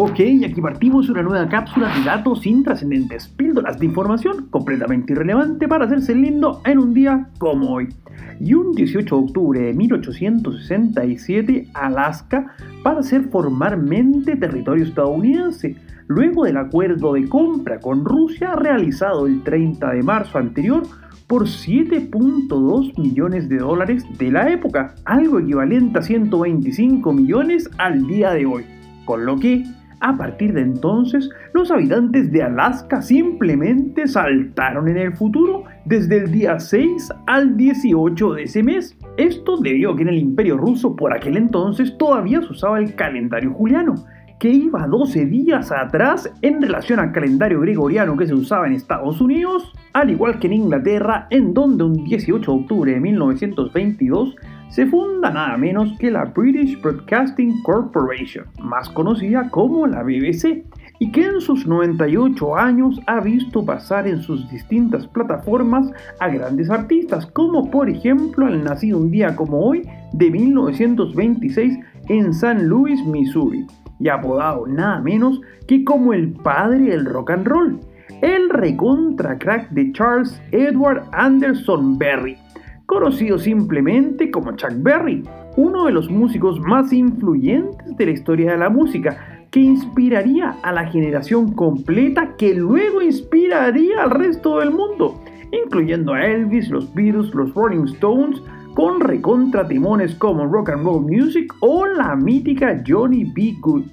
Ok, aquí partimos una nueva cápsula de datos intrascendentes, píldoras de información completamente irrelevante para hacerse lindo en un día como hoy. Y un 18 de octubre de 1867, Alaska para ser formalmente territorio estadounidense, luego del acuerdo de compra con Rusia realizado el 30 de marzo anterior por 7.2 millones de dólares de la época, algo equivalente a 125 millones al día de hoy, con lo que a partir de entonces, los habitantes de Alaska simplemente saltaron en el futuro desde el día 6 al 18 de ese mes. Esto debido a que en el imperio ruso por aquel entonces todavía se usaba el calendario juliano, que iba 12 días atrás en relación al calendario gregoriano que se usaba en Estados Unidos, al igual que en Inglaterra, en donde un 18 de octubre de 1922 se funda nada menos que la British Broadcasting Corporation, más conocida como la BBC, y que en sus 98 años ha visto pasar en sus distintas plataformas a grandes artistas, como por ejemplo el nacido un día como hoy de 1926 en San Luis, Missouri, y apodado nada menos que como el padre del rock and roll, el recontra crack de Charles Edward Anderson Berry conocido simplemente como Chuck Berry, uno de los músicos más influyentes de la historia de la música, que inspiraría a la generación completa que luego inspiraría al resto del mundo, incluyendo a Elvis, los Beatles, los Rolling Stones, con recontratimones como Rock and Roll Music o la mítica Johnny B. Good,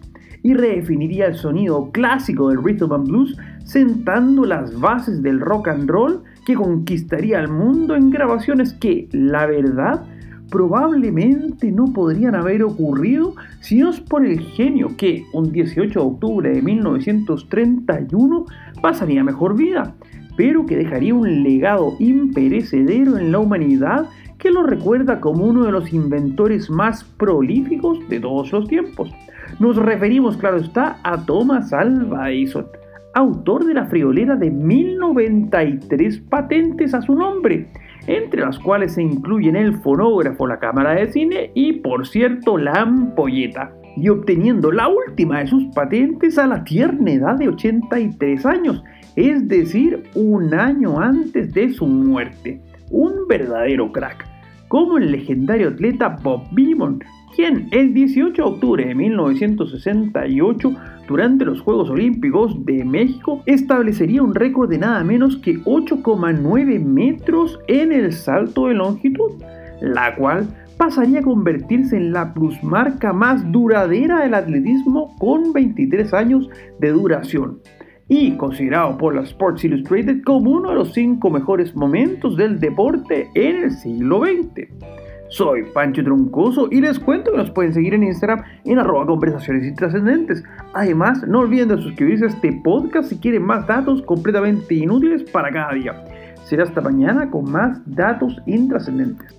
y redefiniría el sonido clásico del rhythm and blues, sentando las bases del rock and roll que conquistaría el mundo en grabaciones que, la verdad, probablemente no podrían haber ocurrido si no es por el genio que un 18 de octubre de 1931 pasaría mejor vida, pero que dejaría un legado imperecedero en la humanidad que lo recuerda como uno de los inventores más prolíficos de todos los tiempos. Nos referimos, claro está, a Thomas Alva Edison autor de la friolera de 1093 patentes a su nombre, entre las cuales se incluyen el fonógrafo, la cámara de cine y, por cierto, la ampolleta, y obteniendo la última de sus patentes a la tierna edad de 83 años, es decir, un año antes de su muerte. Un verdadero crack, como el legendario atleta Bob Beamon, quien el 18 de octubre de 1968, durante los Juegos Olímpicos de México, establecería un récord de nada menos que 8,9 metros en el salto de longitud, la cual pasaría a convertirse en la plusmarca más duradera del atletismo con 23 años de duración y considerado por la Sports Illustrated como uno de los 5 mejores momentos del deporte en el siglo XX. Soy Pancho Troncoso y les cuento que nos pueden seguir en Instagram en arroba conversaciones intrascendentes. Además, no olviden de suscribirse a este podcast si quieren más datos completamente inútiles para cada día. Será hasta mañana con más datos intrascendentes.